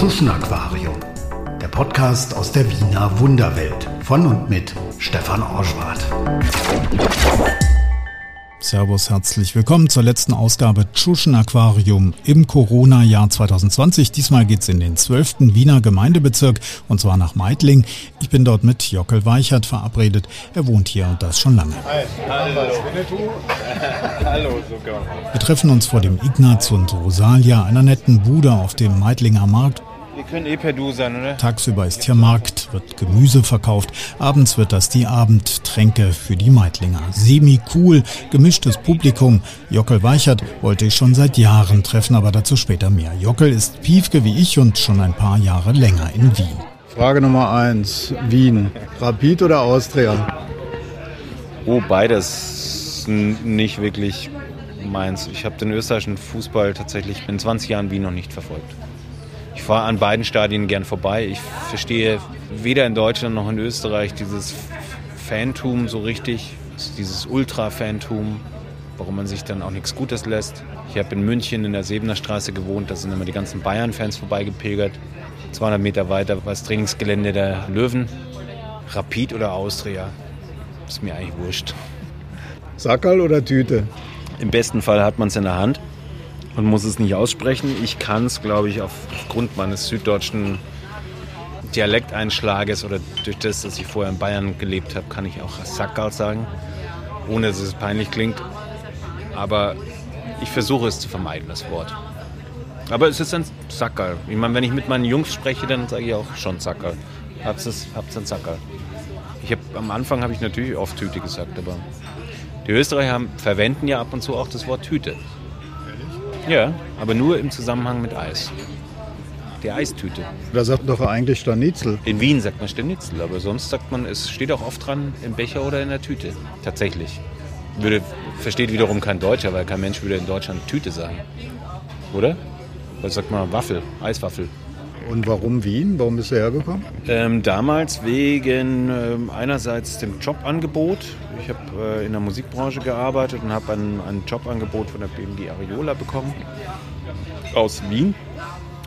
Tuschen Aquarium, der Podcast aus der Wiener Wunderwelt von und mit Stefan Orschwart. Servus, herzlich willkommen zur letzten Ausgabe Tschuschen Aquarium im Corona-Jahr 2020. Diesmal geht's in den 12. Wiener Gemeindebezirk und zwar nach Meidling. Ich bin dort mit Jockel Weichert verabredet. Er wohnt hier und das schon lange. Hi, hallo. hallo, sogar. Wir treffen uns vor dem Ignaz und Rosalia, einer netten Bude auf dem Meidlinger Markt können eh per Du sein, oder? Tagsüber ist hier Markt, wird Gemüse verkauft. Abends wird das die Abendtränke für die Meidlinger. Semi-cool, gemischtes Publikum. Jockel Weichert wollte ich schon seit Jahren treffen, aber dazu später mehr. Jockel ist Piefke wie ich und schon ein paar Jahre länger in Wien. Frage Nummer eins, Wien. Rapid oder Austria? Oh, beides nicht wirklich meins. Ich habe den österreichischen Fußball tatsächlich in 20 Jahren Wien noch nicht verfolgt. Ich fahre an beiden Stadien gern vorbei. Ich verstehe weder in Deutschland noch in Österreich dieses Fantum so richtig, dieses Ultra-Fantum, warum man sich dann auch nichts Gutes lässt. Ich habe in München in der Sebener Straße gewohnt, da sind immer die ganzen Bayern-Fans vorbeigepilgert. 200 Meter weiter war das Trainingsgelände der Löwen. Rapid oder Austria, ist mir eigentlich wurscht. Sackerl oder Tüte? Im besten Fall hat man es in der Hand und muss es nicht aussprechen. Ich kann es, glaube ich, aufgrund meines süddeutschen Dialekteinschlages oder durch das, dass ich vorher in Bayern gelebt habe, kann ich auch Sackerl sagen, ohne dass es peinlich klingt. Aber ich versuche es zu vermeiden, das Wort. Aber es ist ein Sackerl. Ich meine, wenn ich mit meinen Jungs spreche, dann sage ich auch schon Sackerl. Habt ihr ein Sackerl? Ich hab, am Anfang habe ich natürlich oft Tüte gesagt, aber die Österreicher haben, verwenden ja ab und zu auch das Wort Tüte. Ja, aber nur im Zusammenhang mit Eis. Die Eistüte. Da sagt doch eigentlich Stanitzel. In Wien sagt man Stanitzel, aber sonst sagt man, es steht auch oft dran im Becher oder in der Tüte. Tatsächlich. Würde, versteht wiederum kein Deutscher, weil kein Mensch würde in Deutschland Tüte sagen. Oder? Was sagt man Waffel, Eiswaffel. Und warum Wien? Warum bist du hergekommen? Ähm, damals wegen ähm, einerseits dem Jobangebot. Ich habe äh, in der Musikbranche gearbeitet und habe ein, ein Jobangebot von der BMG Ariola bekommen aus Wien,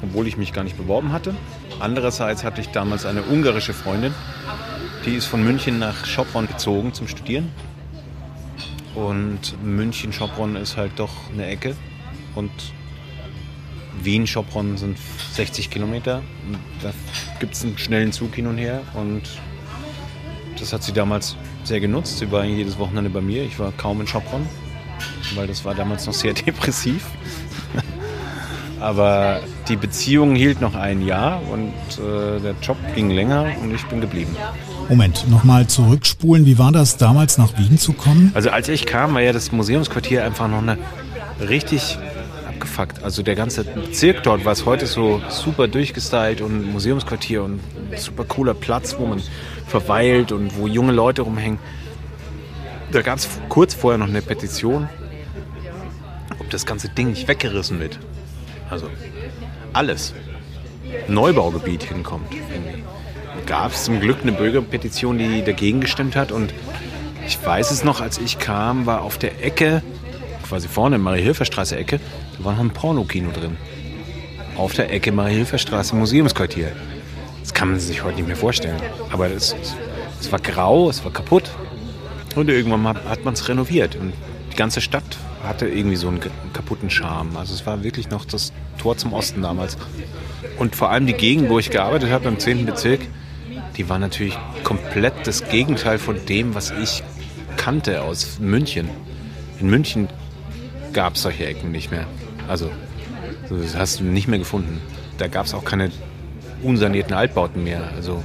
obwohl ich mich gar nicht beworben hatte. Andererseits hatte ich damals eine ungarische Freundin, die ist von München nach Schopron gezogen zum Studieren. Und München-Schopron ist halt doch eine Ecke. Und Wien-Schopron sind 60 Kilometer. Da gibt es einen schnellen Zug hin und her und das hat sie damals sehr genutzt. Sie war jedes Wochenende bei mir. Ich war kaum in Schopron, weil das war damals noch sehr depressiv. Aber die Beziehung hielt noch ein Jahr und äh, der Job ging länger und ich bin geblieben. Moment, nochmal zurückspulen. Wie war das damals nach Wien zu kommen? Also als ich kam, war ja das Museumsquartier einfach noch eine richtig abgefuckt. Also der ganze Bezirk dort war es heute so super durchgestylt und Museumsquartier und super cooler Platz, wo man verweilt und wo junge Leute rumhängen. Da gab es kurz vorher noch eine Petition, ob das ganze Ding nicht weggerissen wird. Also alles. Neubaugebiet hinkommt. Gab es zum Glück eine Bürgerpetition, die dagegen gestimmt hat und ich weiß es noch, als ich kam, war auf der Ecke quasi vorne, Marie-Hilfer-Straße Ecke, da war noch ein Pornokino drin. Auf der Ecke Marie-Hilfer-Straße Museumsquartier. Das kann man sich heute nicht mehr vorstellen. Aber es, es war grau, es war kaputt. Und irgendwann hat man es renoviert. Und die ganze Stadt hatte irgendwie so einen kaputten Charme. Also es war wirklich noch das Tor zum Osten damals. Und vor allem die Gegend, wo ich gearbeitet habe, im 10. Bezirk, die war natürlich komplett das Gegenteil von dem, was ich kannte aus München. In München gab es solche Ecken nicht mehr. Also, das hast du nicht mehr gefunden. Da gab es auch keine unsanierten Altbauten mehr. Also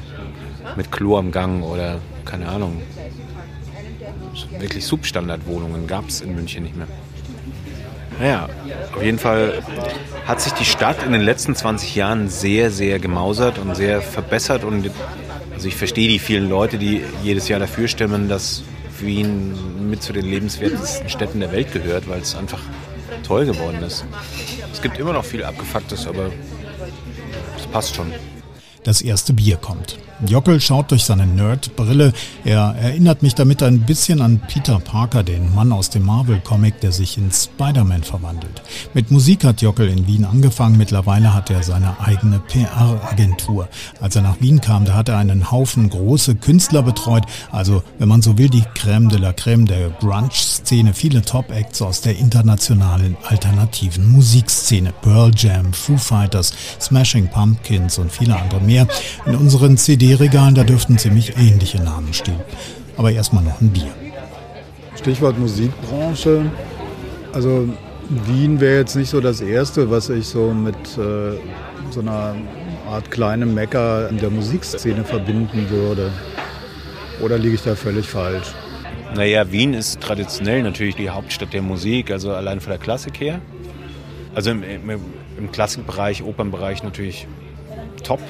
mit Klo am Gang oder keine Ahnung. Wirklich Substandardwohnungen gab es in München nicht mehr. Naja, auf jeden Fall hat sich die Stadt in den letzten 20 Jahren sehr, sehr gemausert und sehr verbessert. Und also ich verstehe die vielen Leute, die jedes Jahr dafür stimmen, dass Wien mit zu den lebenswertesten Städten der Welt gehört, weil es einfach toll geworden ist. Es gibt immer noch viel Abgefucktes, aber es passt schon. Das erste Bier kommt. Jockel schaut durch seine Nerd-Brille. Er erinnert mich damit ein bisschen an Peter Parker, den Mann aus dem Marvel-Comic, der sich in Spider-Man verwandelt. Mit Musik hat Jockel in Wien angefangen. Mittlerweile hat er seine eigene PR-Agentur. Als er nach Wien kam, da hat er einen Haufen große Künstler betreut. Also, wenn man so will, die Crème de la Crème der Grunge-Szene. Viele Top-Acts aus der internationalen alternativen Musikszene. Pearl Jam, Foo Fighters, Smashing Pumpkins und viele andere mehr. In unseren CD CD-Regalen, da dürften ziemlich ähnliche Namen stehen. Aber erstmal noch ein Bier. Stichwort Musikbranche. Also Wien wäre jetzt nicht so das Erste, was ich so mit äh, so einer Art kleinem Mecker in der Musikszene verbinden würde. Oder liege ich da völlig falsch? Naja, Wien ist traditionell natürlich die Hauptstadt der Musik, also allein von der Klassik her. Also im, im, im Klassikbereich, Opernbereich natürlich top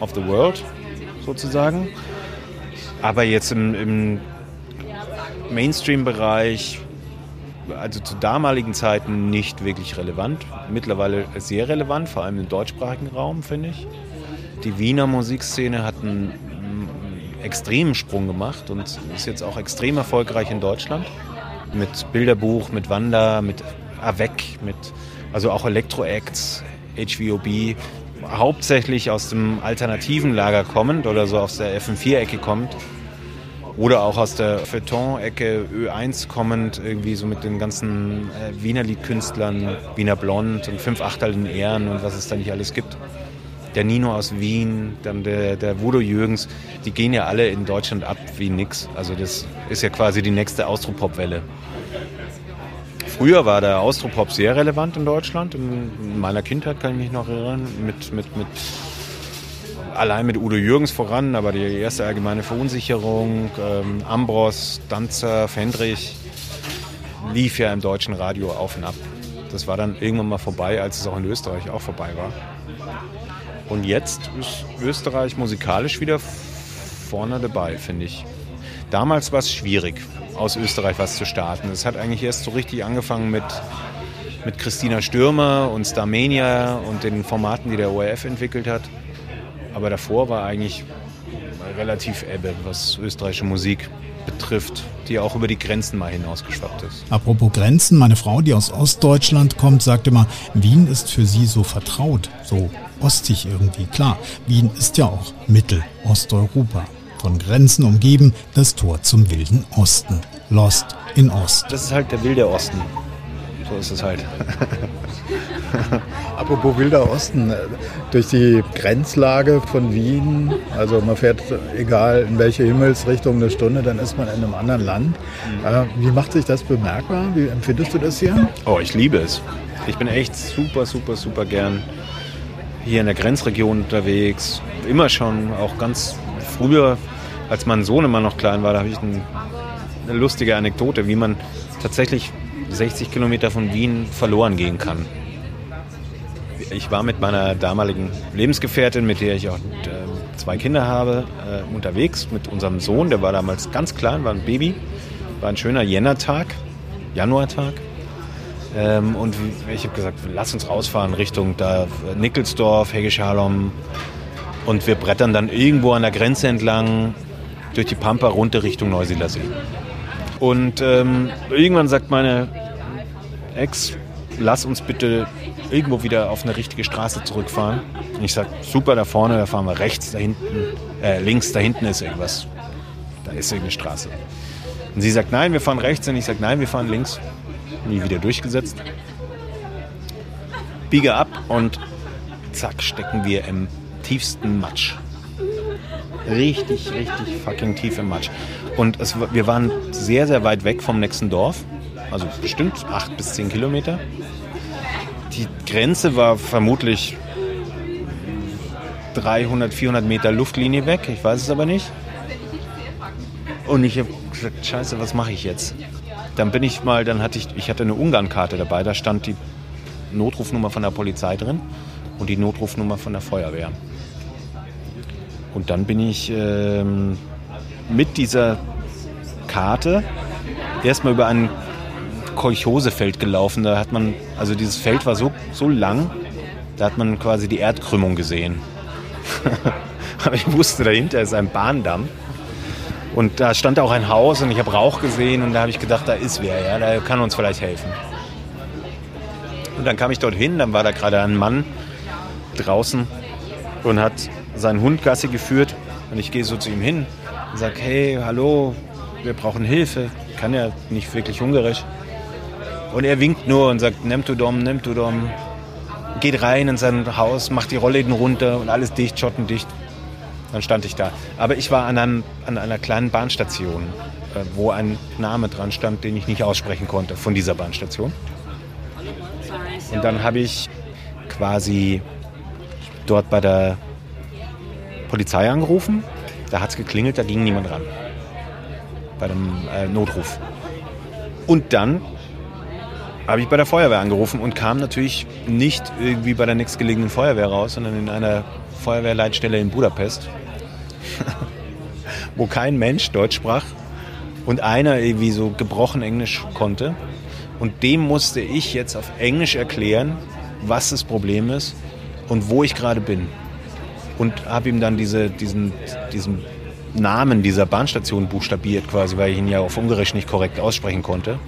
of the world sozusagen. Aber jetzt im, im Mainstream-Bereich, also zu damaligen Zeiten nicht wirklich relevant. Mittlerweile sehr relevant, vor allem im deutschsprachigen Raum, finde ich. Die Wiener Musikszene hat einen extremen Sprung gemacht und ist jetzt auch extrem erfolgreich in Deutschland. Mit Bilderbuch, mit Wanda, mit Avec, mit also auch Elektro-Acts, HVOB hauptsächlich aus dem alternativen Lager kommend oder so aus der FM4-Ecke kommt oder auch aus der Feuilleton-Ecke Ö1 kommend, irgendwie so mit den ganzen äh, Wiener Liedkünstlern, Wiener Blond und Fünf Achtel in Ehren und was es da nicht alles gibt. Der Nino aus Wien, dann der, der Voodoo Jürgens, die gehen ja alle in Deutschland ab wie nix. Also das ist ja quasi die nächste Austropop-Welle. Früher war der Austropop sehr relevant in Deutschland. In meiner Kindheit kann ich mich noch erinnern, mit, mit, mit allein mit Udo Jürgens voran, aber die erste allgemeine Verunsicherung, ähm, Ambros, Danzer, Fendrich, lief ja im deutschen Radio auf und ab. Das war dann irgendwann mal vorbei, als es auch in Österreich auch vorbei war. Und jetzt ist Österreich musikalisch wieder vorne dabei, finde ich. Damals war es schwierig, aus Österreich was zu starten. Es hat eigentlich erst so richtig angefangen mit, mit Christina Stürmer und Starmania und den Formaten, die der ORF entwickelt hat. Aber davor war eigentlich relativ ebbe, was österreichische Musik betrifft, die auch über die Grenzen mal hinausgeschwappt ist. Apropos Grenzen, meine Frau, die aus Ostdeutschland kommt, sagt immer, Wien ist für sie so vertraut, so ostig irgendwie. Klar, Wien ist ja auch Mittel-Osteuropa von Grenzen umgeben, das Tor zum wilden Osten. Lost in Ost. Das ist halt der wilde Osten. So ist es halt. Apropos wilder Osten, durch die Grenzlage von Wien, also man fährt egal in welche Himmelsrichtung eine Stunde, dann ist man in einem anderen Land. Mhm. Äh, wie macht sich das bemerkbar? Wie empfindest du das hier? Oh, ich liebe es. Ich bin echt super, super, super gern hier in der Grenzregion unterwegs. Immer schon, auch ganz früher als mein Sohn immer noch klein war, da habe ich ein, eine lustige Anekdote, wie man tatsächlich 60 Kilometer von Wien verloren gehen kann. Ich war mit meiner damaligen Lebensgefährtin, mit der ich auch äh, zwei Kinder habe, äh, unterwegs mit unserem Sohn. Der war damals ganz klein, war ein Baby. War ein schöner Jännertag, Januartag. Ähm, und ich habe gesagt, lass uns rausfahren Richtung da Nickelsdorf, Hegeschalom. Und wir brettern dann irgendwo an der Grenze entlang durch die Pampa runter Richtung Neusiedler See. Und ähm, irgendwann sagt meine Ex, lass uns bitte irgendwo wieder auf eine richtige Straße zurückfahren. Und ich sage, super, da vorne, da fahren wir rechts, da hinten, äh, links, da hinten ist irgendwas. Da ist irgendeine Straße. Und sie sagt, nein, wir fahren rechts. Und ich sage, nein, wir fahren links. Nie wieder durchgesetzt. Biege ab und zack, stecken wir im tiefsten Matsch richtig, richtig fucking tief im Matsch. Und es, wir waren sehr, sehr weit weg vom nächsten Dorf. Also bestimmt acht bis zehn Kilometer. Die Grenze war vermutlich 300, 400 Meter Luftlinie weg. Ich weiß es aber nicht. Und ich habe gesagt, scheiße, was mache ich jetzt? Dann bin ich mal, dann hatte ich, ich hatte eine Ungarn-Karte dabei, da stand die Notrufnummer von der Polizei drin und die Notrufnummer von der Feuerwehr. Und dann bin ich ähm, mit dieser Karte erstmal über ein Kolchosefeld gelaufen. Da hat man, also dieses Feld war so, so lang, da hat man quasi die Erdkrümmung gesehen. Aber ich wusste, dahinter ist ein Bahndamm. Und da stand auch ein Haus und ich habe Rauch gesehen und da habe ich gedacht, da ist wer, ja, da kann uns vielleicht helfen. Und dann kam ich dorthin, dann war da gerade ein Mann draußen und hat seinen Hund Gassi geführt. Und ich gehe so zu ihm hin und sage, hey, hallo, wir brauchen Hilfe. Ich kann ja nicht wirklich Ungarisch. Und er winkt nur und sagt, nimm du dom, nimm du dom. Geht rein in sein Haus, macht die Rollläden runter und alles dicht, schottendicht. Dann stand ich da. Aber ich war an, einem, an einer kleinen Bahnstation, äh, wo ein Name dran stand, den ich nicht aussprechen konnte von dieser Bahnstation. Und dann habe ich quasi dort bei der Polizei angerufen. Da hat es geklingelt, da ging niemand ran. Bei dem äh, Notruf. Und dann habe ich bei der Feuerwehr angerufen und kam natürlich nicht irgendwie bei der nächstgelegenen Feuerwehr raus, sondern in einer Feuerwehrleitstelle in Budapest, wo kein Mensch Deutsch sprach und einer irgendwie so gebrochen Englisch konnte. Und dem musste ich jetzt auf Englisch erklären, was das Problem ist und wo ich gerade bin. Und habe ihm dann diese, diesen, diesen Namen dieser Bahnstation buchstabiert quasi, weil ich ihn ja auf Ungarisch nicht korrekt aussprechen konnte.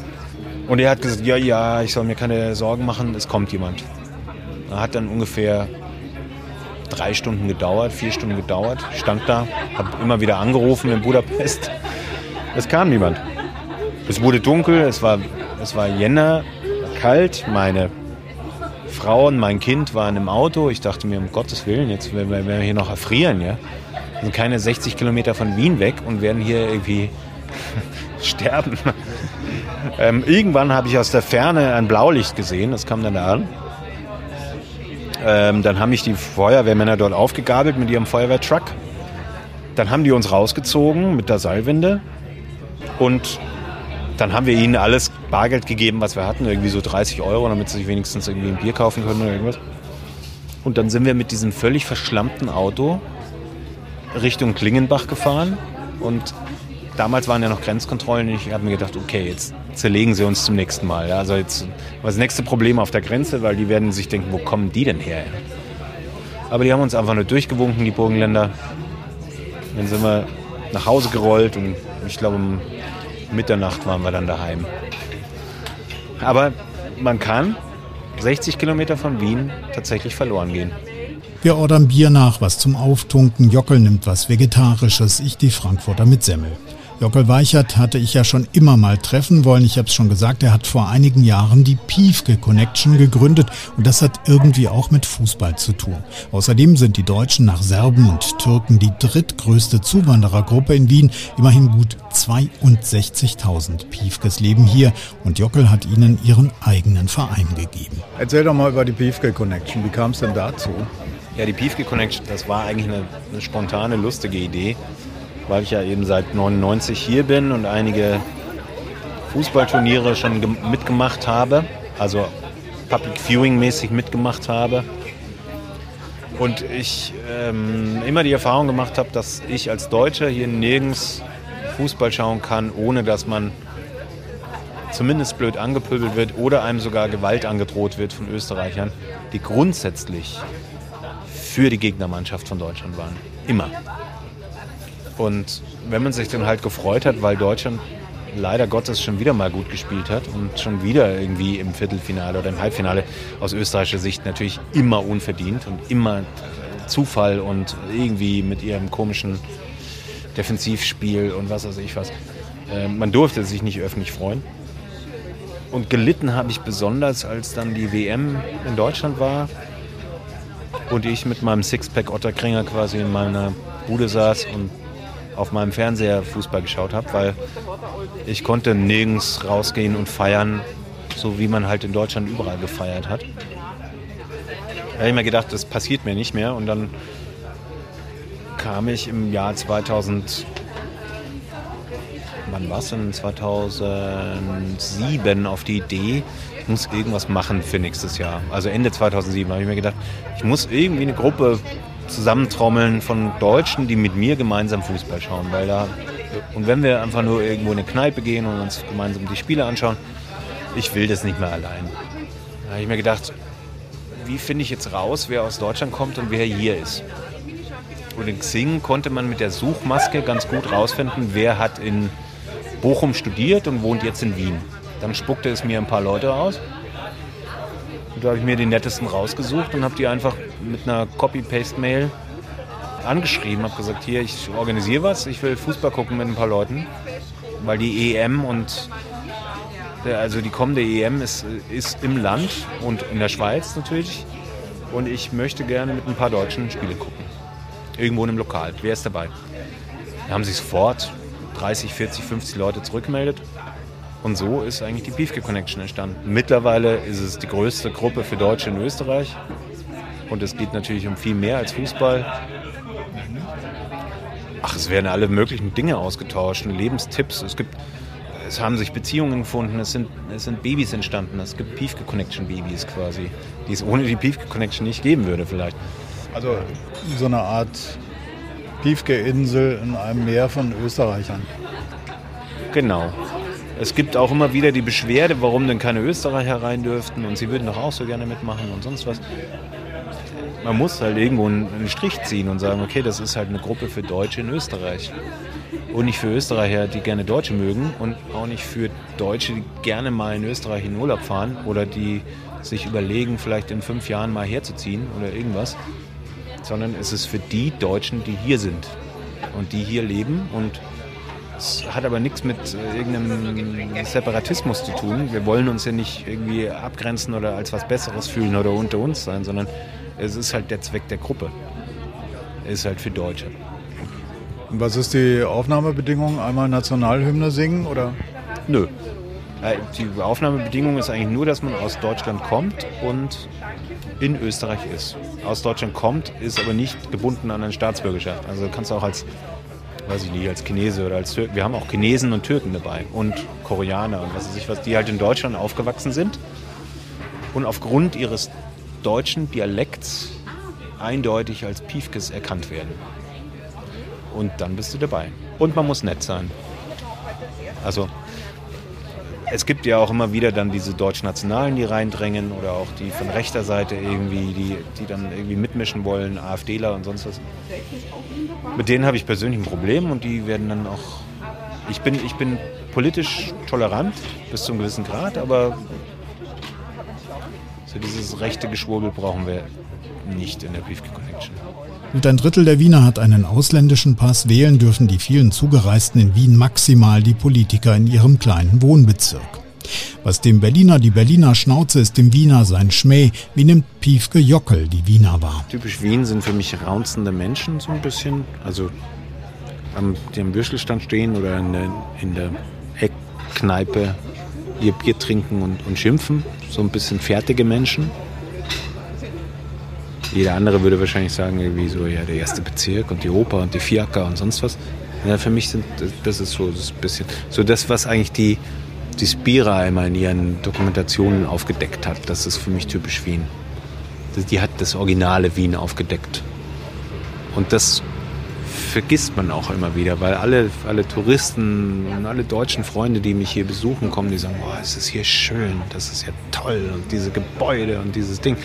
Und er hat gesagt, ja, ja, ich soll mir keine Sorgen machen, es kommt jemand. Er hat dann ungefähr drei Stunden gedauert, vier Stunden gedauert. Stand da, habe immer wieder angerufen in Budapest. Es kam niemand. Es wurde dunkel, es war, es war Jänner, kalt. Meine Frau und mein Kind waren im Auto. Ich dachte mir, um Gottes Willen, jetzt werden wir, wir hier noch erfrieren. Ja? Wir sind keine 60 Kilometer von Wien weg und werden hier irgendwie sterben. Ähm, irgendwann habe ich aus der Ferne ein Blaulicht gesehen, das kam dann da an. Ähm, dann haben mich die Feuerwehrmänner dort aufgegabelt mit ihrem Feuerwehrtruck. Dann haben die uns rausgezogen mit der Seilwinde und dann haben wir ihnen alles Bargeld gegeben, was wir hatten, irgendwie so 30 Euro, damit sie sich wenigstens irgendwie ein Bier kaufen können oder irgendwas. Und dann sind wir mit diesem völlig verschlammten Auto Richtung Klingenbach gefahren und damals waren ja noch Grenzkontrollen. Ich habe mir gedacht, okay, jetzt zerlegen sie uns zum nächsten Mal. Also jetzt war das nächste Problem auf der Grenze, weil die werden sich denken, wo kommen die denn her? Aber die haben uns einfach nur durchgewunken, die Burgenländer. Dann sind wir nach Hause gerollt und ich glaube, um Mitternacht waren wir dann daheim. Aber man kann 60 Kilometer von Wien tatsächlich verloren gehen. Wir ordern Bier nach, was zum Auftunken. Jockel nimmt was Vegetarisches, ich die Frankfurter mit Semmel. Jockel Weichert hatte ich ja schon immer mal treffen wollen. Ich habe es schon gesagt, er hat vor einigen Jahren die Piefke Connection gegründet und das hat irgendwie auch mit Fußball zu tun. Außerdem sind die Deutschen nach Serben und Türken die drittgrößte Zuwanderergruppe in Wien. Immerhin gut 62.000 Piefkes leben hier und Jockel hat ihnen ihren eigenen Verein gegeben. Erzähl doch mal über die Piefke Connection. Wie kam es denn dazu? Ja, die Piefke Connection, das war eigentlich eine, eine spontane, lustige Idee weil ich ja eben seit 99 hier bin und einige Fußballturniere schon mitgemacht habe, also Public Viewing mäßig mitgemacht habe. Und ich ähm, immer die Erfahrung gemacht habe, dass ich als Deutscher hier nirgends Fußball schauen kann, ohne dass man zumindest blöd angepöbelt wird oder einem sogar Gewalt angedroht wird von Österreichern, die grundsätzlich für die Gegnermannschaft von Deutschland waren. Immer. Und wenn man sich dann halt gefreut hat, weil Deutschland leider Gottes schon wieder mal gut gespielt hat und schon wieder irgendwie im Viertelfinale oder im Halbfinale aus österreichischer Sicht natürlich immer unverdient und immer Zufall und irgendwie mit ihrem komischen Defensivspiel und was weiß ich was. Äh, man durfte sich nicht öffentlich freuen. Und gelitten habe ich besonders, als dann die WM in Deutschland war und ich mit meinem Sixpack Otterkringer quasi in meiner Bude saß und auf meinem Fernseher Fußball geschaut habe, weil ich konnte nirgends rausgehen und feiern, so wie man halt in Deutschland überall gefeiert hat. Da habe ich mir gedacht, das passiert mir nicht mehr und dann kam ich im Jahr 2000 wann war es denn? 2007 auf die Idee, ich muss irgendwas machen für nächstes Jahr. Also Ende 2007 habe ich mir gedacht, ich muss irgendwie eine Gruppe Zusammentrommeln von Deutschen, die mit mir gemeinsam Fußball schauen. Weil da, und wenn wir einfach nur irgendwo in eine Kneipe gehen und uns gemeinsam die Spiele anschauen, ich will das nicht mehr allein. Da habe ich mir gedacht, wie finde ich jetzt raus, wer aus Deutschland kommt und wer hier ist? oder in Xing konnte man mit der Suchmaske ganz gut rausfinden, wer hat in Bochum studiert und wohnt jetzt in Wien. Dann spuckte es mir ein paar Leute aus. Und da habe ich mir die nettesten rausgesucht und habe die einfach mit einer Copy-Paste-Mail angeschrieben, habe gesagt, hier, ich organisiere was, ich will Fußball gucken mit ein paar Leuten, weil die EM und also die kommende EM ist, ist im Land und in der Schweiz natürlich und ich möchte gerne mit ein paar Deutschen Spiele gucken. Irgendwo in einem Lokal. Wer ist dabei? Da haben sich sofort 30, 40, 50 Leute zurückgemeldet. Und so ist eigentlich die Piefke Connection entstanden. Mittlerweile ist es die größte Gruppe für Deutsche in Österreich. Und es geht natürlich um viel mehr als Fußball. Ach, es werden alle möglichen Dinge ausgetauscht, Lebenstipps. Es gibt, es haben sich Beziehungen gefunden, es sind, es sind Babys entstanden. Es gibt Piefke Connection Babys quasi, die es ohne die Piefke Connection nicht geben würde vielleicht. Also so eine Art Piefke-Insel in einem Meer von Österreichern. Genau. Es gibt auch immer wieder die Beschwerde, warum denn keine Österreicher rein dürften und sie würden doch auch so gerne mitmachen und sonst was. Man muss halt irgendwo einen Strich ziehen und sagen, okay, das ist halt eine Gruppe für Deutsche in Österreich. Und nicht für Österreicher, die gerne Deutsche mögen und auch nicht für Deutsche, die gerne mal in Österreich in Urlaub fahren oder die sich überlegen, vielleicht in fünf Jahren mal herzuziehen oder irgendwas, sondern es ist für die Deutschen, die hier sind und die hier leben und es hat aber nichts mit äh, irgendeinem Separatismus zu tun. Wir wollen uns ja nicht irgendwie abgrenzen oder als was Besseres fühlen oder unter uns sein, sondern es ist halt der Zweck der Gruppe. Es ist halt für Deutsche. Und was ist die Aufnahmebedingung? Einmal Nationalhymne singen oder? Nö. Äh, die Aufnahmebedingung ist eigentlich nur, dass man aus Deutschland kommt und in Österreich ist. Aus Deutschland kommt, ist aber nicht gebunden an eine Staatsbürgerschaft. Also kannst du auch als weiß ich nicht, als Chinese oder als Türken. Wir haben auch Chinesen und Türken dabei und Koreaner und was weiß ich was, die halt in Deutschland aufgewachsen sind und aufgrund ihres deutschen Dialekts eindeutig als Piefkes erkannt werden. Und dann bist du dabei. Und man muss nett sein. Also es gibt ja auch immer wieder dann diese Deutschnationalen, die reindrängen oder auch die von rechter Seite irgendwie, die, die dann irgendwie mitmischen wollen, AfDler und sonst was. Mit denen habe ich persönlich ein Problem und die werden dann auch. Ich bin, ich bin politisch tolerant bis zu einem gewissen Grad, aber so dieses rechte Geschwurbel brauchen wir nicht in der Briefke Gut ein Drittel der Wiener hat einen ausländischen Pass. Wählen dürfen die vielen Zugereisten in Wien maximal die Politiker in ihrem kleinen Wohnbezirk. Was dem Berliner die Berliner Schnauze ist, dem Wiener sein Schmäh. Wie nimmt Piefke Jockel die Wiener wahr? Typisch Wien sind für mich raunzende Menschen so ein bisschen. Also am, die am Würstelstand stehen oder in der, in der Eckkneipe ihr Bier trinken und, und schimpfen. So ein bisschen fertige Menschen. Jeder andere würde wahrscheinlich sagen, irgendwie so, ja, der erste Bezirk und die Oper und die Fiaker und sonst was. Ja, für mich sind, das ist so das bisschen, so das, was eigentlich die, die Spira immer in ihren Dokumentationen aufgedeckt hat. Das ist für mich typisch Wien. Die hat das originale Wien aufgedeckt. Und das vergisst man auch immer wieder, weil alle, alle Touristen und alle deutschen Freunde, die mich hier besuchen, kommen, die sagen, boah, es ist hier schön, das ist ja toll und diese Gebäude und dieses Ding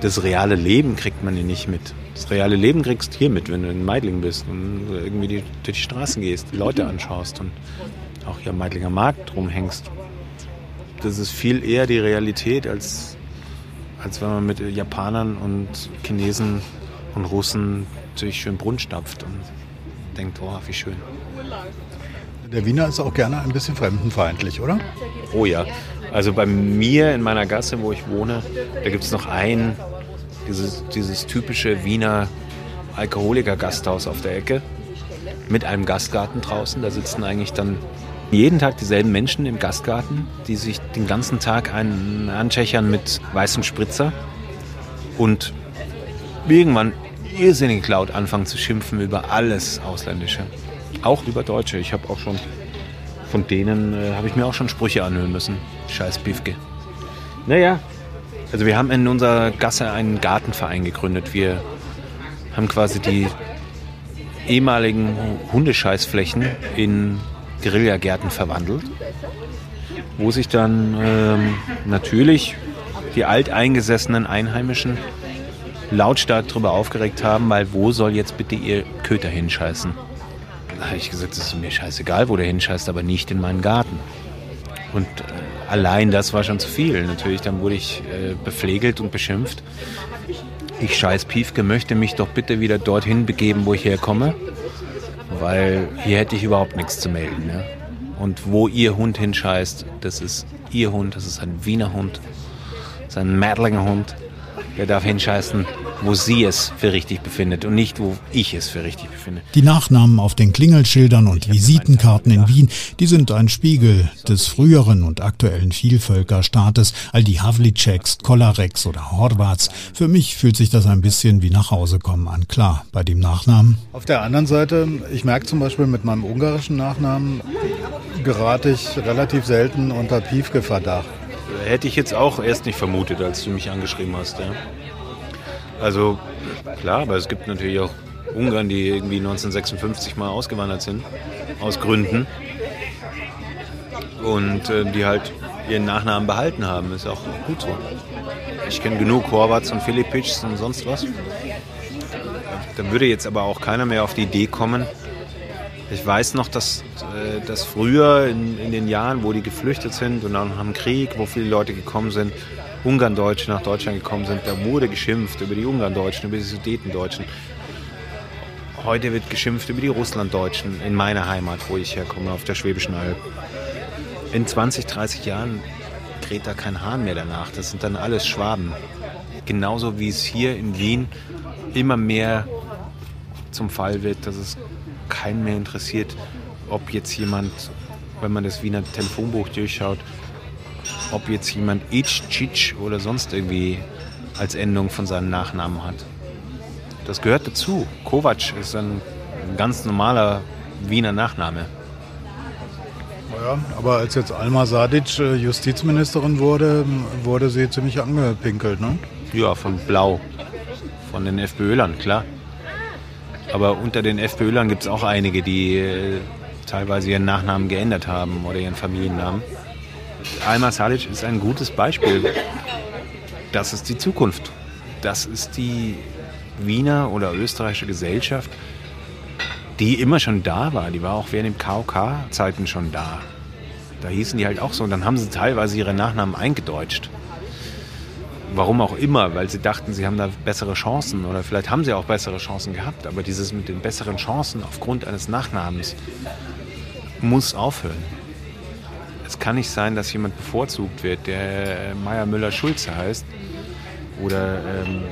das reale Leben kriegt man hier nicht mit. Das reale Leben kriegst du hier mit, wenn du in Meidling bist und irgendwie die, durch die Straßen gehst, die Leute anschaust und auch hier am Meidlinger Markt rumhängst. Das ist viel eher die Realität, als, als wenn man mit Japanern und Chinesen und Russen durch Schönbrunn stapft und denkt, oh, wie schön. Der Wiener ist auch gerne ein bisschen fremdenfeindlich, oder? Oh ja. Also bei mir in meiner Gasse, wo ich wohne, da gibt es noch ein, dieses, dieses typische Wiener Alkoholiker-Gasthaus auf der Ecke mit einem Gastgarten draußen. Da sitzen eigentlich dann jeden Tag dieselben Menschen im Gastgarten, die sich den ganzen Tag einen anschächern mit weißem Spritzer und irgendwann irrsinnig laut anfangen zu schimpfen über alles Ausländische. Auch über Deutsche. Ich habe auch schon von denen äh, habe ich mir auch schon Sprüche anhören müssen. Scheiß Biefke. Naja, also wir haben in unserer Gasse einen Gartenverein gegründet. Wir haben quasi die ehemaligen Hundescheißflächen in Guerillagärten verwandelt, wo sich dann ähm, natürlich die alteingesessenen Einheimischen lautstark darüber aufgeregt haben, weil wo soll jetzt bitte ihr Köter hinscheißen? Habe ich gesagt, es ist mir scheißegal, wo der hinscheißt, aber nicht in meinen Garten. Und äh, allein das war schon zu viel. Natürlich, dann wurde ich äh, bepflegelt und beschimpft. Ich scheiß Piefke, möchte mich doch bitte wieder dorthin begeben, wo ich herkomme, weil hier hätte ich überhaupt nichts zu melden. Ne? Und wo ihr Hund hinscheißt, das ist ihr Hund, das ist ein Wiener Hund, das ist ein Mädlinger Hund, der darf hinscheißen, wo sie es für richtig befindet und nicht, wo ich es für richtig befinde. Die Nachnamen auf den Klingelschildern und Visitenkarten in Wien, die sind ein Spiegel des früheren und aktuellen Vielvölkerstaates, all die Havliceks, Kolareks oder Horvats. Für mich fühlt sich das ein bisschen wie nach Hause kommen an. Klar, bei dem Nachnamen. Auf der anderen Seite, ich merke zum Beispiel mit meinem ungarischen Nachnamen, gerate ich relativ selten unter Piefke-Verdacht. Hätte ich jetzt auch erst nicht vermutet, als du mich angeschrieben hast. Ja. Also klar, aber es gibt natürlich auch Ungarn, die irgendwie 1956 mal ausgewandert sind, aus Gründen. Und äh, die halt ihren Nachnamen behalten haben, ist auch gut so. Ich kenne genug Horvats und Filipics und sonst was. Da würde jetzt aber auch keiner mehr auf die Idee kommen. Ich weiß noch, dass, äh, dass früher in, in den Jahren, wo die geflüchtet sind und dann am Krieg, wo viele Leute gekommen sind, Ungarndeutsche nach Deutschland gekommen sind, da wurde geschimpft über die Ungarndeutschen, über die Sudetendeutschen. Heute wird geschimpft über die Russlanddeutschen in meiner Heimat, wo ich herkomme, auf der Schwäbischen Alb. In 20, 30 Jahren kräht da kein Hahn mehr danach. Das sind dann alles Schwaben. Genauso wie es hier in Wien immer mehr zum Fall wird, dass es keinen mehr interessiert, ob jetzt jemand, wenn man das Wiener Telefonbuch durchschaut, ob jetzt jemand Cic oder sonst irgendwie als Endung von seinem Nachnamen hat. Das gehört dazu. Kovac ist ein ganz normaler Wiener Nachname. Ja, aber als jetzt Alma Sadic äh, Justizministerin wurde, wurde sie ziemlich angepinkelt, ne? Ja, von Blau. Von den FPÖlern, klar. Aber unter den FPÖlern gibt es auch einige, die äh, teilweise ihren Nachnamen geändert haben oder ihren Familiennamen. Alma Salic ist ein gutes Beispiel. Das ist die Zukunft. Das ist die Wiener oder österreichische Gesellschaft, die immer schon da war. Die war auch während dem KOK-Zeiten schon da. Da hießen die halt auch so. Und dann haben sie teilweise ihre Nachnamen eingedeutscht. Warum auch immer, weil sie dachten, sie haben da bessere Chancen oder vielleicht haben sie auch bessere Chancen gehabt. Aber dieses mit den besseren Chancen aufgrund eines Nachnamens muss aufhören. Es kann nicht sein, dass jemand bevorzugt wird, der Meier Müller-Schulze heißt oder ähm,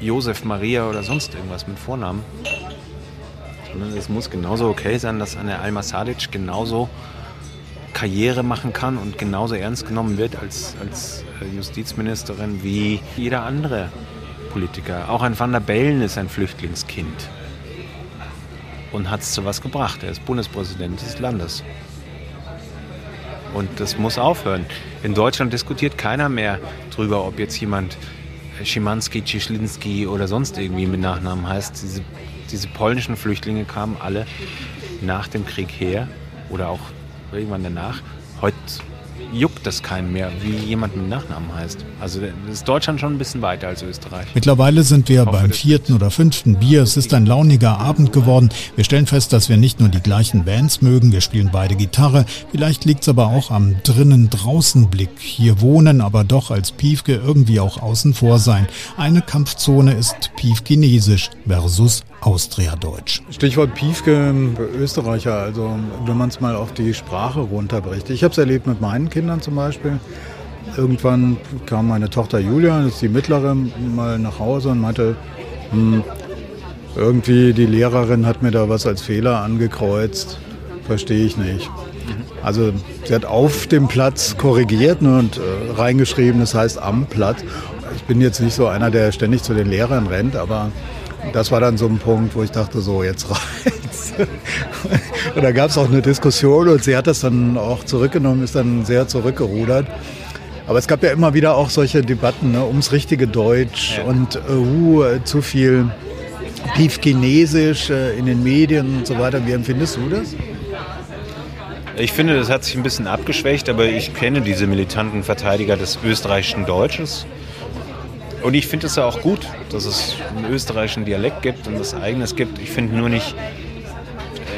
Josef Maria oder sonst irgendwas mit Vornamen. Sondern es muss genauso okay sein, dass eine Alma Sadic genauso Karriere machen kann und genauso ernst genommen wird als, als äh, Justizministerin wie jeder andere Politiker. Auch ein Van der Bellen ist ein Flüchtlingskind und hat es zu was gebracht. Er ist Bundespräsident des Landes. Und das muss aufhören. In Deutschland diskutiert keiner mehr darüber, ob jetzt jemand Schimanski, Cischlinski oder sonst irgendwie mit Nachnamen heißt. Diese, diese polnischen Flüchtlinge kamen alle nach dem Krieg her oder auch irgendwann danach. Heute juckt das keinen mehr, wie jemand mit Nachnamen heißt. Also ist Deutschland schon ein bisschen weiter als Österreich. Mittlerweile sind wir beim vierten oder fünften Bier. Es ist ein launiger Abend geworden. Wir stellen fest, dass wir nicht nur die gleichen Bands mögen. Wir spielen beide Gitarre. Vielleicht liegt es aber auch am drinnen-draußen-Blick. Hier wohnen, aber doch als Piefke irgendwie auch außen vor sein. Eine Kampfzone ist Piefkinesisch versus Austriadeutsch. Stichwort Piefke, Österreicher, also wenn man es mal auf die Sprache runterbricht. Ich habe es erlebt mit meinen Kindern zum Beispiel. Irgendwann kam meine Tochter Julia, das ist die mittlere, mal nach Hause und meinte, hm, irgendwie die Lehrerin hat mir da was als Fehler angekreuzt, verstehe ich nicht. Also sie hat auf dem Platz korrigiert ne, und äh, reingeschrieben, das heißt am Platz. Ich bin jetzt nicht so einer, der ständig zu den Lehrern rennt, aber das war dann so ein Punkt, wo ich dachte, so jetzt reicht's. und da gab es auch eine Diskussion und sie hat das dann auch zurückgenommen, ist dann sehr zurückgerudert. Aber es gab ja immer wieder auch solche Debatten ne, ums richtige Deutsch ja. und uh, zu viel Piefchinesisch äh, in den Medien und so weiter. Wie empfindest du das? Ich finde, das hat sich ein bisschen abgeschwächt, aber ich kenne diese militanten Verteidiger des österreichischen Deutsches Und ich finde es ja auch gut, dass es einen österreichischen Dialekt gibt und das eigenes gibt. Ich finde nur nicht,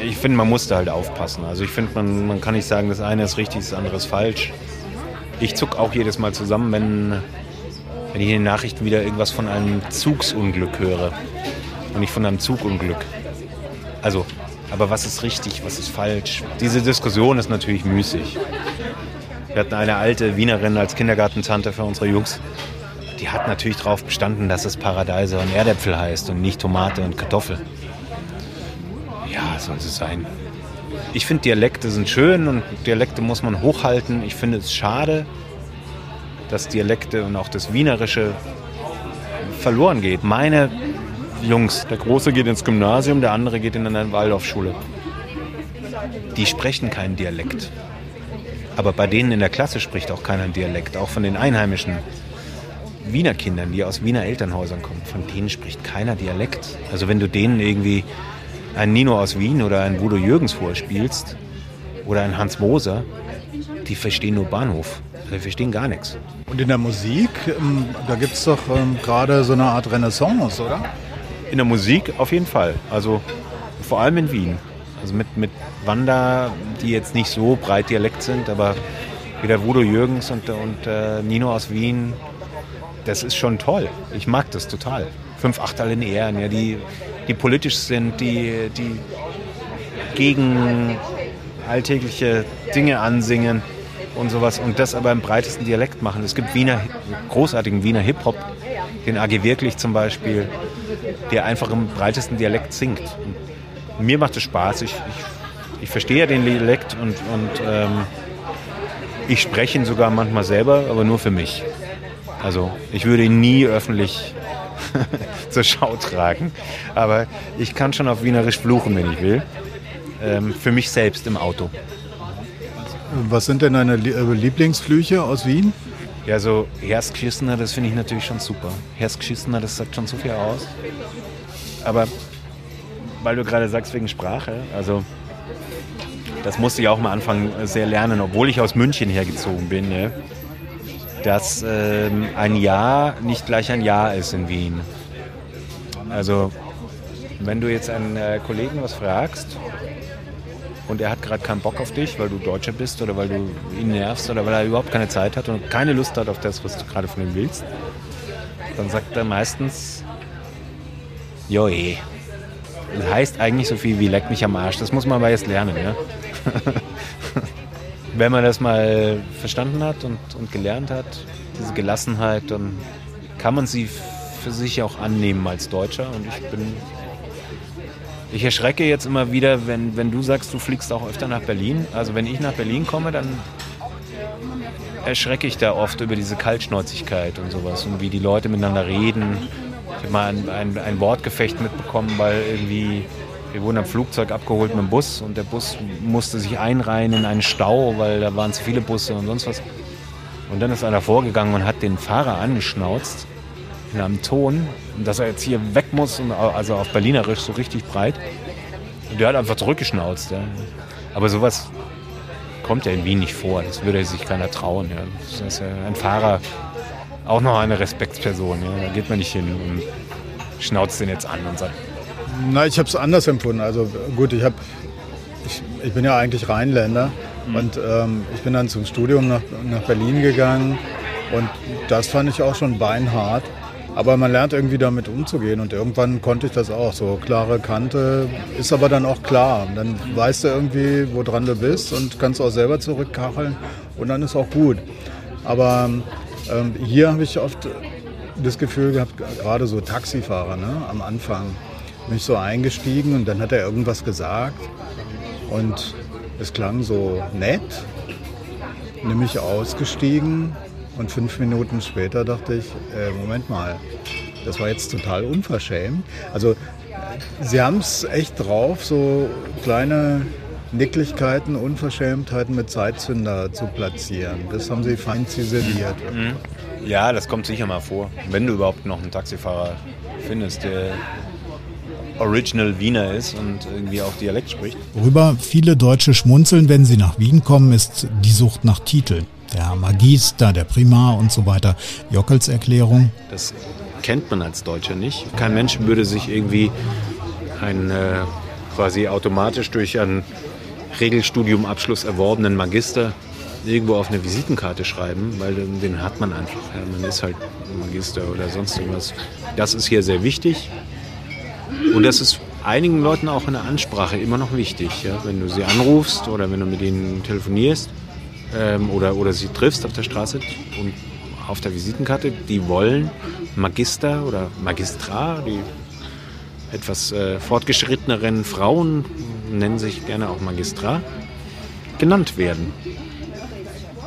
ich finde, man muss da halt aufpassen. Also ich finde, man, man kann nicht sagen, das eine ist richtig, das andere ist falsch. Ich zuck auch jedes Mal zusammen, wenn, wenn ich in den Nachrichten wieder irgendwas von einem Zugsunglück höre und nicht von einem Zugunglück. Also, aber was ist richtig, was ist falsch? Diese Diskussion ist natürlich müßig. Wir hatten eine alte Wienerin als Kindergartentante für unsere Jungs die hat natürlich darauf bestanden, dass es Paradeise und Erdäpfel heißt und nicht Tomate und Kartoffel. Ja, soll es sein. Ich finde, Dialekte sind schön und Dialekte muss man hochhalten. Ich finde es schade, dass Dialekte und auch das Wienerische verloren geht. Meine Jungs, der Große geht ins Gymnasium, der andere geht in eine Waldorfschule. Die sprechen keinen Dialekt. Aber bei denen in der Klasse spricht auch keiner Dialekt, auch von den Einheimischen. Wiener Kindern, die aus Wiener Elternhäusern kommen, von denen spricht keiner Dialekt. Also wenn du denen irgendwie einen Nino aus Wien oder einen Wudo Jürgens vorspielst oder einen Hans Moser, die verstehen nur Bahnhof. Die verstehen gar nichts. Und in der Musik, ähm, da gibt es doch ähm, gerade so eine Art Renaissance, oder? In der Musik auf jeden Fall. Also vor allem in Wien. Also mit, mit Wanda, die jetzt nicht so breit Dialekt sind, aber wie der Wudo Jürgens und, und äh, Nino aus Wien das ist schon toll. Ich mag das total. Fünf Achtel in Ehren, ja, die, die politisch sind, die, die gegen alltägliche Dinge ansingen und sowas und das aber im breitesten Dialekt machen. Es gibt Wiener, großartigen Wiener Hip-Hop, den AG Wirklich zum Beispiel, der einfach im breitesten Dialekt singt. Und mir macht es Spaß. Ich, ich, ich verstehe den Dialekt und, und ähm, ich spreche ihn sogar manchmal selber, aber nur für mich. Also ich würde ihn nie öffentlich zur Schau tragen. Aber ich kann schon auf Wienerisch fluchen, wenn ich will. Ähm, für mich selbst im Auto. Was sind denn deine äh, Lieblingsflüche aus Wien? Ja, so Herzgeschissener, das finde ich natürlich schon super. Herzgeschissener, das sagt schon so viel aus. Aber weil du gerade sagst wegen Sprache, also das musste ich auch mal anfangen sehr lernen, obwohl ich aus München hergezogen bin. Ja dass ähm, ein Ja nicht gleich ein Ja ist in Wien. Also wenn du jetzt einen äh, Kollegen was fragst und er hat gerade keinen Bock auf dich, weil du Deutscher bist oder weil du ihn nervst oder weil er überhaupt keine Zeit hat und keine Lust hat auf das, was du gerade von ihm willst, dann sagt er meistens, jo eh. Das heißt eigentlich so viel wie leck mich am Arsch. Das muss man aber jetzt lernen, ja. wenn man das mal verstanden hat und, und gelernt hat, diese Gelassenheit, dann kann man sie für sich auch annehmen als Deutscher. Und ich bin. Ich erschrecke jetzt immer wieder, wenn, wenn du sagst, du fliegst auch öfter nach Berlin. Also wenn ich nach Berlin komme, dann erschrecke ich da oft über diese Kaltschnäuzigkeit und sowas und wie die Leute miteinander reden. Ich habe mal ein, ein, ein Wortgefecht mitbekommen, weil irgendwie wir wurden am Flugzeug abgeholt mit dem Bus und der Bus musste sich einreihen in einen Stau, weil da waren zu viele Busse und sonst was. Und dann ist einer vorgegangen und hat den Fahrer angeschnauzt in einem Ton, dass er jetzt hier weg muss, und also auf Berlinerisch so richtig breit. Und der hat einfach zurückgeschnauzt. Ja. Aber sowas kommt ja in Wien nicht vor. Das würde sich keiner trauen. Ja. Das ist ja ein Fahrer auch noch eine Respektsperson. Ja. Da geht man nicht hin und schnauzt den jetzt an und sagt, na, ich habe es anders empfunden. Also gut, ich habe, ich, ich bin ja eigentlich Rheinländer mhm. und ähm, ich bin dann zum Studium nach, nach Berlin gegangen und das fand ich auch schon beinhart. Aber man lernt irgendwie damit umzugehen und irgendwann konnte ich das auch. So klare Kante ist aber dann auch klar. Dann weißt du irgendwie, woran du bist und kannst auch selber zurückkacheln und dann ist auch gut. Aber ähm, hier habe ich oft das Gefühl gehabt, gerade so Taxifahrer ne, am Anfang, bin ich so eingestiegen und dann hat er irgendwas gesagt und es klang so nett. Nämlich ausgestiegen und fünf Minuten später dachte ich, äh, Moment mal, das war jetzt total unverschämt. Also sie haben es echt drauf, so kleine Nicklichkeiten, Unverschämtheiten mit Zeitzünder zu platzieren. Das haben sie fein ziseliert. Mhm. Ja, das kommt sicher mal vor. Wenn du überhaupt noch einen Taxifahrer findest, der Original Wiener ist und irgendwie auch Dialekt spricht. Worüber viele Deutsche schmunzeln, wenn sie nach Wien kommen, ist die Sucht nach Titeln. der Magister, der Primar und so weiter. Jockels Erklärung. Das kennt man als Deutscher nicht. Kein Mensch würde sich irgendwie ein äh, quasi automatisch durch einen Regelstudiumabschluss erworbenen Magister irgendwo auf eine Visitenkarte schreiben, weil den hat man einfach. Ja, man ist halt Magister oder sonst irgendwas. Das ist hier sehr wichtig. Und das ist einigen Leuten auch in der Ansprache immer noch wichtig. Ja? Wenn du sie anrufst oder wenn du mit ihnen telefonierst ähm, oder, oder sie triffst auf der Straße und auf der Visitenkarte, die wollen Magister oder Magistra, die etwas äh, fortgeschritteneren Frauen nennen sich gerne auch Magistra, genannt werden.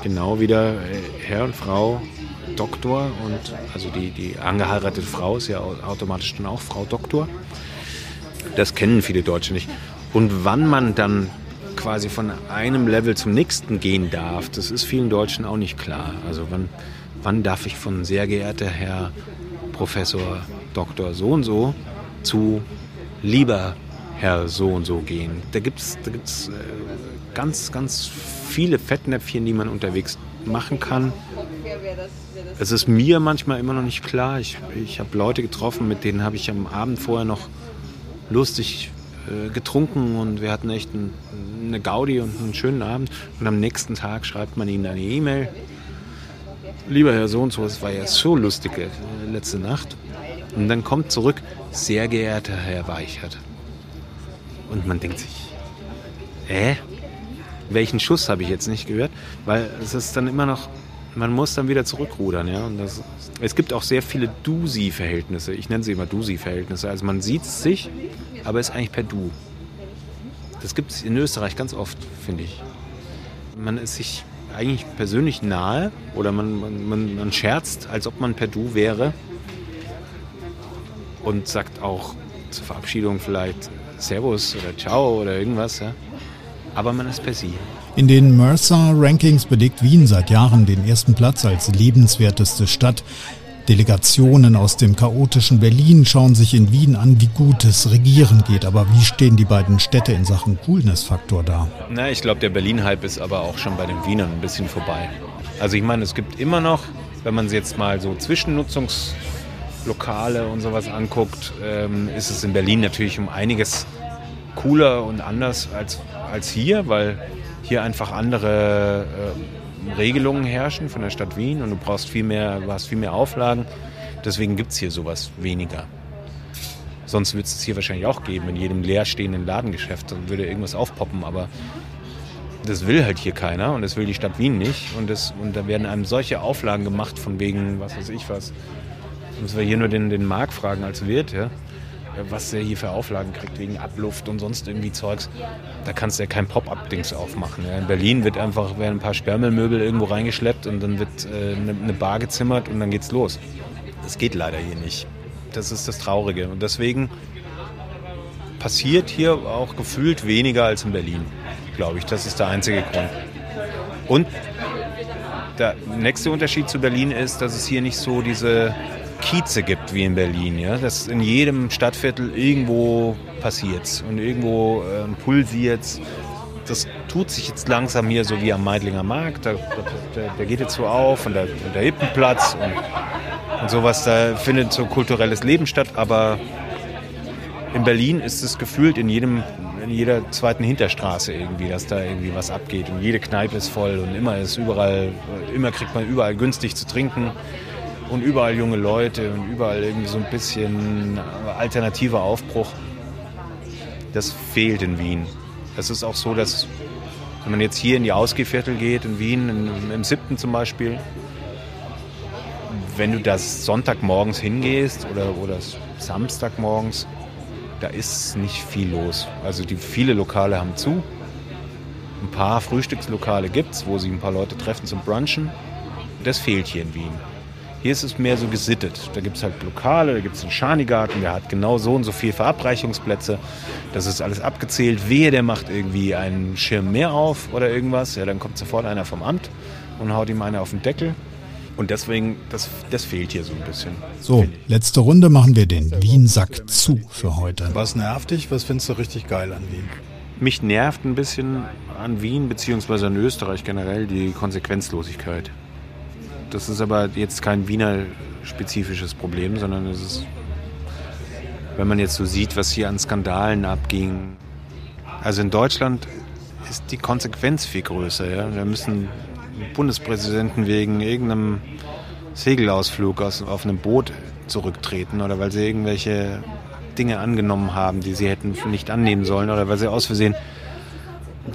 Genau wie der äh, Herr und Frau Doktor und also die, die angeheiratete Frau ist ja automatisch dann auch Frau Doktor. Das kennen viele Deutsche nicht. Und wann man dann quasi von einem Level zum nächsten gehen darf, das ist vielen Deutschen auch nicht klar. Also wann, wann darf ich von sehr geehrter Herr Professor Doktor so und so zu lieber Herr so und so gehen. Da gibt es da gibt's, äh, ganz, ganz viele Fettnäpfchen, die man unterwegs machen kann. Es ist mir manchmal immer noch nicht klar. Ich, ich habe Leute getroffen, mit denen habe ich am Abend vorher noch lustig äh, getrunken und wir hatten echt ein, eine Gaudi und einen schönen Abend. Und am nächsten Tag schreibt man ihnen eine E-Mail. Lieber Herr so und so, es war ja so lustig äh, letzte Nacht. Und dann kommt zurück, sehr geehrter Herr Weichert. Und man denkt sich, äh, welchen Schuss habe ich jetzt nicht gehört? Weil es ist dann immer noch, man muss dann wieder zurückrudern, ja. Und das, es gibt auch sehr viele Du-Sie-Verhältnisse. Ich nenne sie immer Du-Sie-Verhältnisse. Also man sieht sich, aber ist eigentlich per Du. Das gibt es in Österreich ganz oft, finde ich. Man ist sich eigentlich persönlich nahe oder man, man, man, man scherzt, als ob man per Du wäre und sagt auch zur Verabschiedung vielleicht Servus oder Ciao oder irgendwas. Ja. Aber man ist per Sie. In den Mercer-Rankings belegt Wien seit Jahren den ersten Platz als lebenswerteste Stadt. Delegationen aus dem chaotischen Berlin schauen sich in Wien an, wie gut es regieren geht. Aber wie stehen die beiden Städte in Sachen Coolness-Faktor da? Na, ich glaube, der Berlin-Hype ist aber auch schon bei den Wienern ein bisschen vorbei. Also ich meine, es gibt immer noch, wenn man sie jetzt mal so Zwischennutzungslokale und sowas anguckt, ähm, ist es in Berlin natürlich um einiges cooler und anders als, als hier, weil hier einfach andere äh, Regelungen herrschen von der Stadt Wien und du brauchst viel mehr, hast viel mehr Auflagen. Deswegen gibt es hier sowas weniger. Sonst würde es hier wahrscheinlich auch geben, in jedem leerstehenden Ladengeschäft dann würde irgendwas aufpoppen, aber das will halt hier keiner und das will die Stadt Wien nicht. Und, das, und da werden einem solche Auflagen gemacht von wegen, was weiß ich was. Müssen wir hier nur den, den Mark fragen als Wirt, ja was er hier für Auflagen kriegt wegen Abluft und sonst irgendwie Zeugs. Da kannst du ja kein Pop-up-Dings aufmachen. Ja. In Berlin wird einfach werden ein paar Sperrmüllmöbel irgendwo reingeschleppt und dann wird äh, eine, eine Bar gezimmert und dann geht's los. Das geht leider hier nicht. Das ist das Traurige. Und deswegen passiert hier auch gefühlt weniger als in Berlin, glaube ich. Das ist der einzige Grund. Und der nächste Unterschied zu Berlin ist, dass es hier nicht so diese Kieze gibt wie in Berlin. Ja? Das in jedem Stadtviertel irgendwo passiert und irgendwo äh, pulsiert. Das tut sich jetzt langsam hier so wie am Meidlinger Markt. Da, da, der geht jetzt so auf und der, der Hippenplatz und, und sowas. Da findet so kulturelles Leben statt. Aber in Berlin ist es gefühlt in jedem in jeder zweiten Hinterstraße irgendwie, dass da irgendwie was abgeht und jede Kneipe ist voll und immer ist überall, immer kriegt man überall günstig zu trinken und überall junge Leute und überall irgendwie so ein bisschen alternativer Aufbruch. Das fehlt in Wien. Das ist auch so, dass wenn man jetzt hier in die Ausgehviertel geht, in Wien, in, im siebten zum Beispiel, wenn du das Sonntagmorgens hingehst oder, oder Samstagmorgens, da ist nicht viel los. Also die viele Lokale haben zu. Ein paar Frühstückslokale gibt es, wo sich ein paar Leute treffen zum Brunchen. Das fehlt hier in Wien. Hier ist es mehr so gesittet. Da gibt es halt Lokale, da gibt es einen Schanigarten, der hat genau so und so viele Verabreichungsplätze. Das ist alles abgezählt. Wehe, der macht irgendwie einen Schirm mehr auf oder irgendwas. Ja, dann kommt sofort einer vom Amt und haut ihm einer auf den Deckel. Und deswegen, das, das fehlt hier so ein bisschen. So, letzte Runde machen wir den Wien-Sack zu für heute. Was nervt dich? Was findest du richtig geil an Wien? Mich nervt ein bisschen an Wien beziehungsweise an Österreich generell die Konsequenzlosigkeit. Das ist aber jetzt kein Wiener spezifisches Problem, sondern es ist, wenn man jetzt so sieht, was hier an Skandalen abging. Also in Deutschland ist die Konsequenz viel größer. Ja? Da müssen Bundespräsidenten wegen irgendeinem Segelausflug aus, auf einem Boot zurücktreten oder weil sie irgendwelche Dinge angenommen haben, die sie hätten nicht annehmen sollen oder weil sie aus Versehen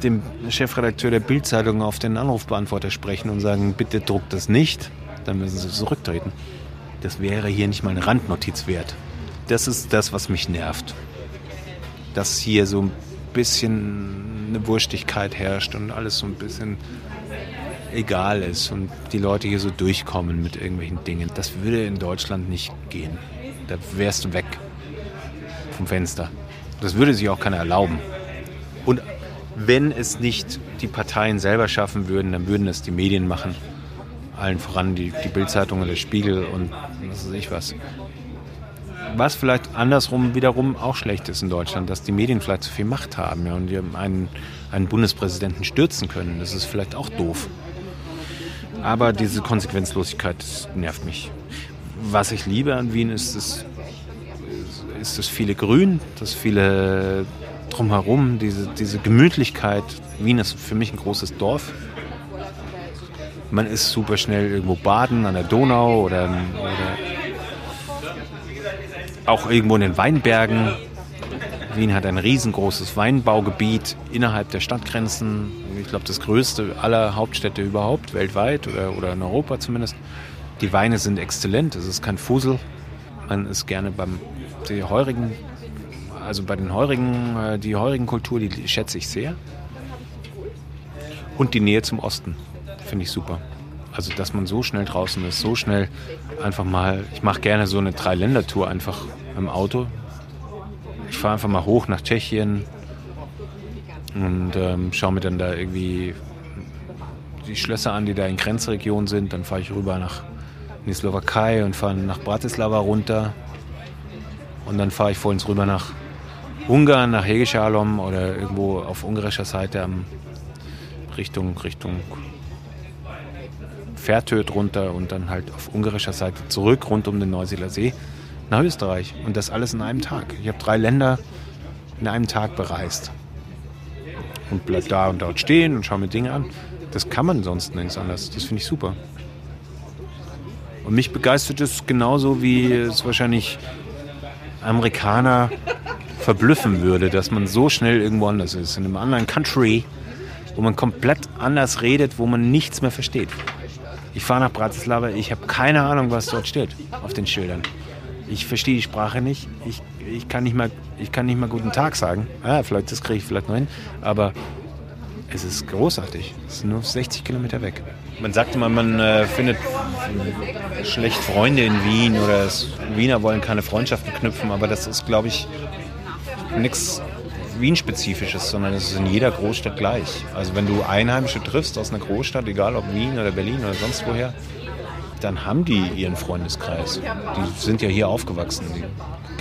dem Chefredakteur der Bildzeitung auf den Anrufbeantworter sprechen und sagen, bitte druckt das nicht, dann müssen sie zurücktreten. Das wäre hier nicht mal eine Randnotiz wert. Das ist das, was mich nervt. Dass hier so ein bisschen eine Wurstigkeit herrscht und alles so ein bisschen egal ist und die Leute hier so durchkommen mit irgendwelchen Dingen. Das würde in Deutschland nicht gehen. Da wärst du weg vom Fenster. Das würde sich auch keiner erlauben. Und wenn es nicht die Parteien selber schaffen würden, dann würden es die Medien machen. Allen voran die, die Bildzeitung der Spiegel und was weiß ich was. Was vielleicht andersrum wiederum auch schlecht ist in Deutschland, dass die Medien vielleicht zu viel Macht haben ja, und die einen, einen Bundespräsidenten stürzen können. Das ist vielleicht auch doof. Aber diese Konsequenzlosigkeit nervt mich. Was ich liebe an Wien ist das, ist das viele Grün, das viele drumherum, diese, diese Gemütlichkeit. Wien ist für mich ein großes Dorf. Man ist super schnell irgendwo baden an der Donau oder, oder auch irgendwo in den Weinbergen. Wien hat ein riesengroßes Weinbaugebiet innerhalb der Stadtgrenzen. Ich glaube, das größte aller Hauptstädte überhaupt, weltweit oder, oder in Europa zumindest. Die Weine sind exzellent, es ist kein Fusel. Man ist gerne beim die heurigen, also bei den heurigen, äh, die heurigen Kultur, die schätze ich sehr. Und die Nähe zum Osten finde ich super. Also, dass man so schnell draußen ist, so schnell einfach mal, ich mache gerne so eine Dreiländertour einfach im Auto. Ich fahre einfach mal hoch nach Tschechien und ähm, schaue mir dann da irgendwie die Schlösser an, die da in Grenzregionen sind. Dann fahre ich rüber nach in die Slowakei und fahre nach Bratislava runter. Und dann fahre ich vor uns rüber nach Ungarn, nach Hegeschalom oder irgendwo auf ungarischer Seite Richtung, Richtung Fährtöd runter und dann halt auf ungarischer Seite zurück rund um den Neuseeler See nach Österreich. Und das alles in einem Tag. Ich habe drei Länder in einem Tag bereist. Und bleib da und dort stehen und schaue mir Dinge an. Das kann man sonst nirgends anders. Das finde ich super. Und mich begeistert es genauso, wie es wahrscheinlich Amerikaner verblüffen würde, dass man so schnell irgendwo anders ist. In einem anderen Country, wo man komplett anders redet, wo man nichts mehr versteht. Ich fahre nach Bratislava, ich habe keine Ahnung, was dort steht auf den Schildern. Ich verstehe die Sprache nicht. Ich, ich, kann nicht mal, ich kann nicht mal guten Tag sagen. Ja, vielleicht, das kriege ich vielleicht noch hin. Aber es ist großartig. Es ist nur 60 Kilometer weg. Man sagt immer, man äh, findet schlecht Freunde in Wien oder Wiener wollen keine Freundschaften knüpfen, aber das ist, glaube ich, nichts Wien-spezifisches, sondern es ist in jeder Großstadt gleich. Also wenn du Einheimische triffst aus einer Großstadt, egal ob Wien oder Berlin oder sonst woher, dann haben die ihren Freundeskreis. Die sind ja hier aufgewachsen. Die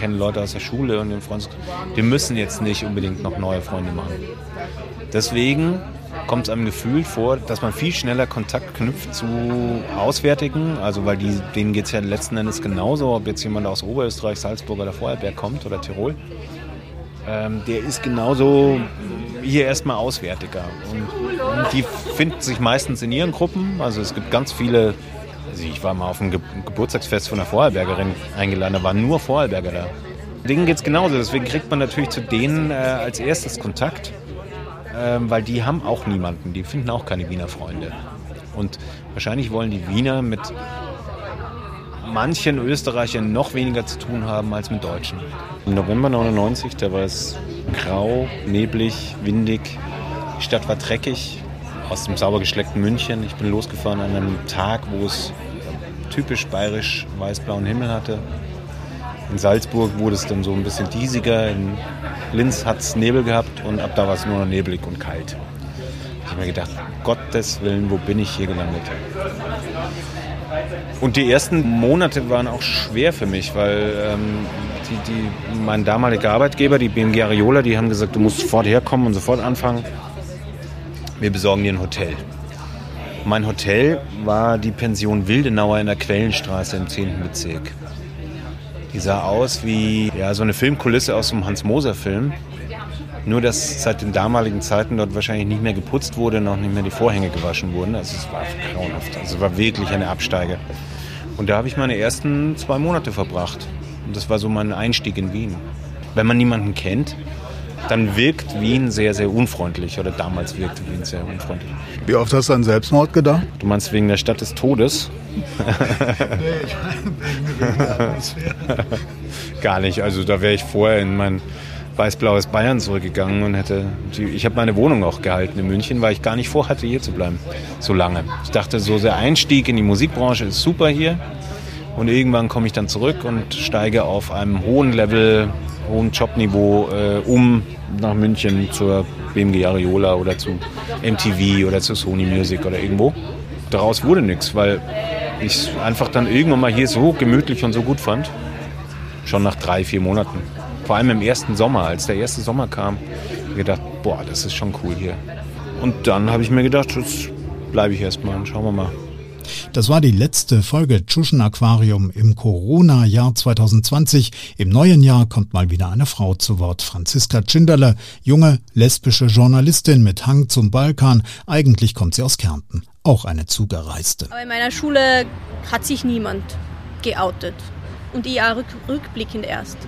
kennen Leute aus der Schule und den Freundeskreis. Die müssen jetzt nicht unbedingt noch neue Freunde machen. Deswegen kommt es einem Gefühl vor, dass man viel schneller Kontakt knüpft zu Auswärtigen. Also weil die, denen geht es ja letzten Endes genauso, ob jetzt jemand aus Oberösterreich, Salzburg oder Vorarlberg kommt oder Tirol. Ähm, der ist genauso hier erstmal Auswärtiger. Und, und, die finden sich meistens in ihren Gruppen. Also es gibt ganz viele, also ich war mal auf einem Ge Geburtstagsfest von einer Vorarlbergerin eingeladen, da waren nur Vorarlberger da. Denen geht es genauso, deswegen kriegt man natürlich zu denen äh, als erstes Kontakt, äh, weil die haben auch niemanden, die finden auch keine Wiener Freunde. Und wahrscheinlich wollen die Wiener mit manchen Österreichern noch weniger zu tun haben als mit Deutschen. Im November 99, da war es grau, neblig, windig. Die Stadt war dreckig, aus dem sauber geschleckten München. Ich bin losgefahren an einem Tag, wo es typisch bayerisch weiß-blauen Himmel hatte. In Salzburg wurde es dann so ein bisschen diesiger. In Linz hat es Nebel gehabt und ab da war es nur noch nebelig und kalt. Ich habe mir gedacht, Gottes Willen, wo bin ich hier gelandet? Und die ersten Monate waren auch schwer für mich, weil ähm, die, die, mein damaliger Arbeitgeber, die BMG Ariola, die haben gesagt, du musst sofort herkommen und sofort anfangen. Wir besorgen dir ein Hotel. Mein Hotel war die Pension Wildenauer in der Quellenstraße im 10. Bezirk. Die sah aus wie ja, so eine Filmkulisse aus einem Hans-Moser-Film. Nur, dass seit den damaligen Zeiten dort wahrscheinlich nicht mehr geputzt wurde, noch nicht mehr die Vorhänge gewaschen wurden. Also es war grauenhaft. Also es war wirklich eine Absteige. Und da habe ich meine ersten zwei Monate verbracht. Und das war so mein Einstieg in Wien. Wenn man niemanden kennt, dann wirkt Wien sehr, sehr unfreundlich. Oder damals wirkte Wien sehr unfreundlich. Wie oft hast du an Selbstmord gedacht? Du meinst wegen der Stadt des Todes? nee, ich meine wegen der Atmosphäre. Gar nicht. Also da wäre ich vorher in mein weiß-blaues Bayern zurückgegangen und hätte. Die, ich habe meine Wohnung auch gehalten in München, weil ich gar nicht vorhatte, hier zu bleiben. So lange. Ich dachte, so der Einstieg in die Musikbranche ist super hier. Und irgendwann komme ich dann zurück und steige auf einem hohen Level, hohen Jobniveau äh, um nach München zur BMG Ariola oder zu MTV oder zu Sony Music oder irgendwo. Daraus wurde nichts, weil ich es einfach dann irgendwann mal hier so gemütlich und so gut fand. Schon nach drei, vier Monaten. Vor allem im ersten Sommer, als der erste Sommer kam, habe ich gedacht, boah, das ist schon cool hier. Und dann habe ich mir gedacht, jetzt bleibe ich erstmal und schauen wir mal. Das war die letzte Folge Tschuschen Aquarium im Corona-Jahr 2020. Im neuen Jahr kommt mal wieder eine Frau zu Wort. Franziska Tschinderle, junge lesbische Journalistin mit Hang zum Balkan. Eigentlich kommt sie aus Kärnten. Auch eine Zugereiste. Aber in meiner Schule hat sich niemand geoutet. Und ich auch rückblickend erst.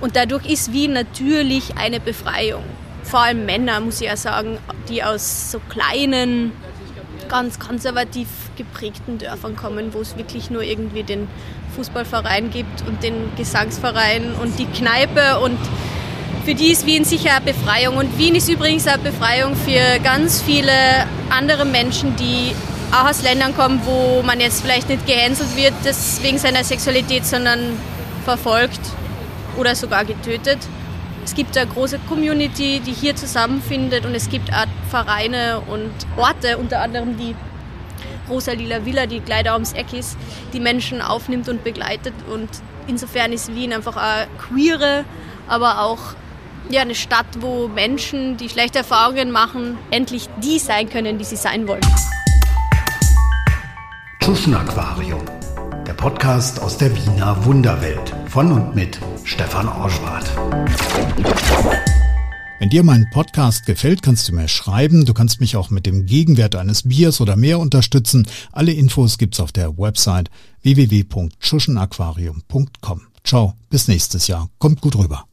Und dadurch ist Wien natürlich eine Befreiung. Vor allem Männer, muss ich ja sagen, die aus so kleinen, ganz konservativ geprägten Dörfern kommen, wo es wirklich nur irgendwie den Fußballverein gibt und den Gesangsverein und die Kneipe und für die ist Wien sicher eine Befreiung. Und Wien ist übrigens eine Befreiung für ganz viele andere Menschen, die auch aus Ländern kommen, wo man jetzt vielleicht nicht gehänselt wird wegen seiner Sexualität, sondern verfolgt oder sogar getötet. Es gibt eine große Community, die hier zusammenfindet und es gibt auch Vereine und Orte, unter anderem die Rosa-Lila Villa, die gleich da ums Eck ist, die Menschen aufnimmt und begleitet. Und insofern ist Wien einfach eine queere, aber auch ja, eine Stadt, wo Menschen, die schlechte Erfahrungen machen, endlich die sein können, die sie sein wollen. Tschuschen Aquarium, der Podcast aus der Wiener Wunderwelt von und mit Stefan Orschwart. Wenn dir mein Podcast gefällt, kannst du mir schreiben. Du kannst mich auch mit dem Gegenwert eines Biers oder mehr unterstützen. Alle Infos gibt's auf der Website www.schuschenaquarium.com. Ciao, bis nächstes Jahr. Kommt gut rüber.